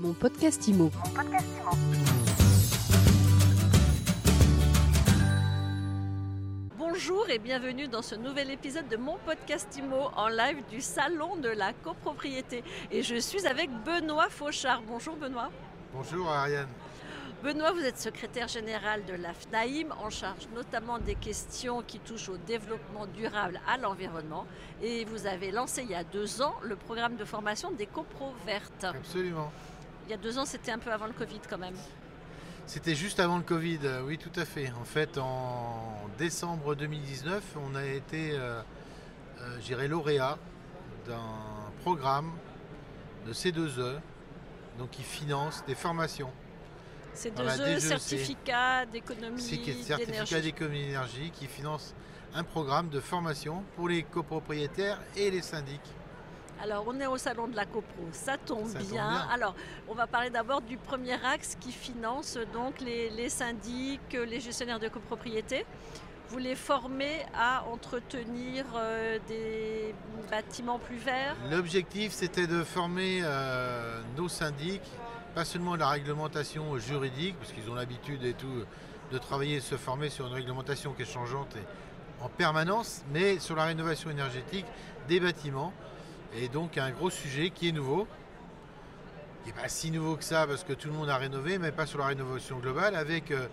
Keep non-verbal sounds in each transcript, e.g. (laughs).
Mon podcast IMO. Bonjour et bienvenue dans ce nouvel épisode de mon podcast IMO en live du Salon de la copropriété. Et je suis avec Benoît Fauchard. Bonjour Benoît. Bonjour Ariane. Benoît, vous êtes secrétaire général de l'AFNAIM, en charge notamment des questions qui touchent au développement durable à l'environnement. Et vous avez lancé il y a deux ans le programme de formation des copros vertes. Absolument. Il y a deux ans, c'était un peu avant le Covid quand même. C'était juste avant le Covid, euh, oui tout à fait. En fait, en décembre 2019, on a été, euh, euh, j'irai, lauréat d'un programme de C2E, donc qui finance des formations. C'est deux E, DGEC. certificat d'économie est certificat d'énergie. d'économie d'énergie qui finance un programme de formation pour les copropriétaires et les syndics. Alors, on est au salon de la copro, ça tombe, Ça tombe bien. bien. Alors, on va parler d'abord du premier axe qui finance donc les, les syndics, les gestionnaires de copropriété. Vous les formez à entretenir euh, des bâtiments plus verts. L'objectif, c'était de former euh, nos syndics, pas seulement la réglementation juridique, parce qu'ils ont l'habitude et tout de travailler et de se former sur une réglementation qui est changeante et en permanence, mais sur la rénovation énergétique des bâtiments. Et donc un gros sujet qui est nouveau, qui n'est pas si nouveau que ça, parce que tout le monde a rénové, mais pas sur la rénovation globale, avec euh,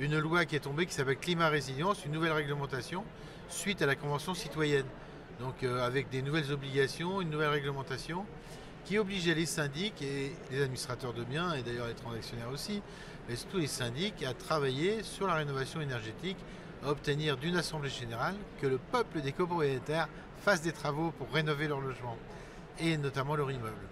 une loi qui est tombée qui s'appelle Climat Résilience, une nouvelle réglementation, suite à la Convention citoyenne. Donc euh, avec des nouvelles obligations, une nouvelle réglementation qui obligeait les syndics et les administrateurs de biens, et d'ailleurs les transactionnaires aussi, mais surtout les syndics, à travailler sur la rénovation énergétique, à obtenir d'une assemblée générale que le peuple des copropriétaires fasse des travaux pour rénover leur logement, et notamment leur immeuble.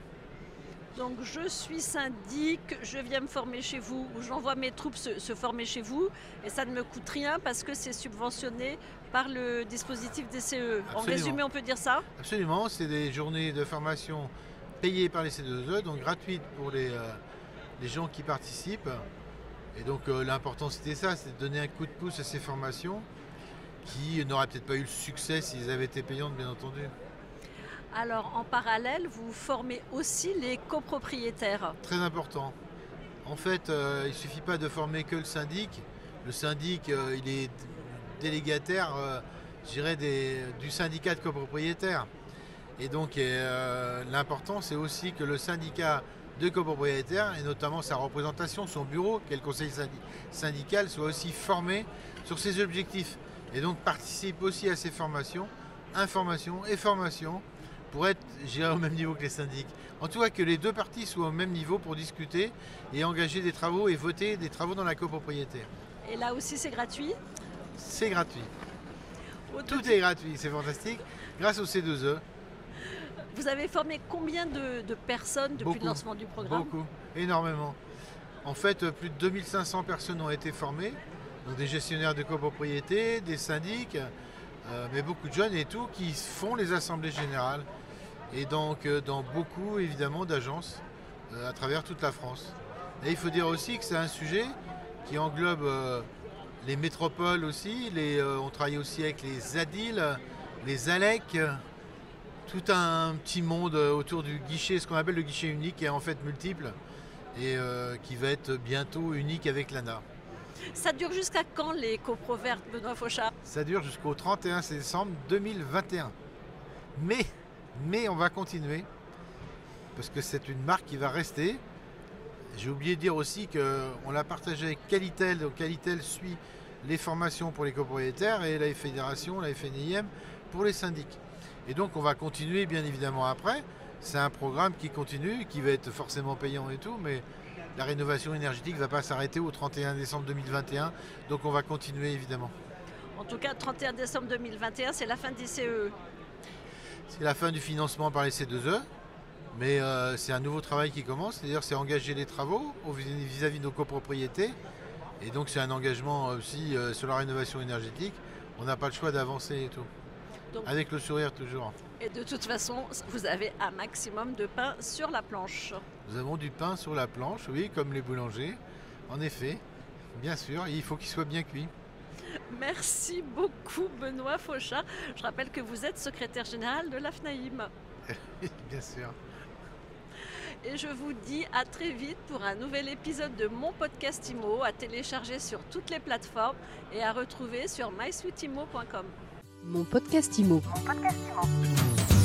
Donc, je suis syndic, je viens me former chez vous, ou j'envoie mes troupes se, se former chez vous, et ça ne me coûte rien parce que c'est subventionné par le dispositif DCE. En Absolument. résumé, on peut dire ça? Absolument, c'est des journées de formation payées par les C2E, donc gratuites pour les, euh, les gens qui participent. Et donc euh, l'important c'était ça, c'est de donner un coup de pouce à ces formations qui n'auraient peut-être pas eu le succès s'ils avaient été payantes, bien entendu. Alors, en parallèle, vous formez aussi les copropriétaires. Très important. En fait, euh, il ne suffit pas de former que le syndic. Le syndic, euh, il est délégataire, je dirais, du syndicat de copropriétaires. Et donc, l'important, c'est aussi que le syndicat de copropriétaires, et notamment sa représentation, son bureau, qui est le conseil syndi- syndical, soit aussi formé sur ses objectifs. Et donc, participe aussi à ces formations, information et formation, pour être, dirais, au même niveau que les syndics. En tout cas, que les deux parties soient au même niveau pour discuter et engager des travaux et voter des travaux dans la copropriété. Et là aussi, c'est gratuit? C'est gratuit. Tout est gratuit, c'est fantastique. Grâce au C2E, Vous avez formé combien de, de personnes depuis Beaucoup. le lancement du programme beaucoup, énormément. En fait, euh, plus de 2500 personnes ont été formées, donc des gestionnaires de copropriété, des syndics, euh, mais beaucoup de jeunes et tout, qui font les assemblées générales. Et donc euh, dans beaucoup, évidemment, d'agences euh, à travers toute la France. Et il faut dire aussi que c'est un sujet qui englobe les métropoles aussi. Les, on travaille aussi avec les ADIL, les ALEC, tout un petit monde euh, autour du guichet, ce qu'on appelle le guichet unique, qui est en fait multiple et euh, qui va être bientôt unique avec l'ANA. Ça dure jusqu'à quand les copro vertes, Benoît Fauchard? Ça dure jusqu'au 31 décembre 2021. Mais, mais on va continuer parce que c'est une marque qui va rester. J'ai oublié de dire aussi qu'on l'a partagé avec Qualitel. Donc Qualitel suit les formations pour les copropriétaires et la fédération, la FNIM pour les syndics. Et donc on va continuer bien évidemment après. C'est un programme qui continue, qui va être forcément payant et tout, mais la rénovation énergétique ne va pas s'arrêter au 31 décembre 2021. Donc on va continuer évidemment. En tout cas, 31 décembre 2021, c'est la fin des CE. C'est la fin du financement par les C2E, mais euh, c'est un nouveau travail qui commence, c'est-à-dire c'est engager les travaux au- vis-à-vis de nos copropriétés, et donc c'est un engagement aussi euh, sur la rénovation énergétique. On n'a pas le choix d'avancer et tout. Donc- Avec le sourire toujours. Et de toute façon, vous avez un maximum de pain sur la planche. Nous avons du pain sur la planche, oui, comme les boulangers. En effet, bien sûr, il faut qu'il soit bien cuit. Merci beaucoup, Benoît Fauchat. Je rappelle que vous êtes secrétaire général de l'AFNAIM. (laughs) bien sûr. Et je vous dis à très vite pour un nouvel épisode de mon podcast IMO à télécharger sur toutes les plateformes et à retrouver sur mysweetimo.com. Mon podcast IMO. Mon podcast IMO.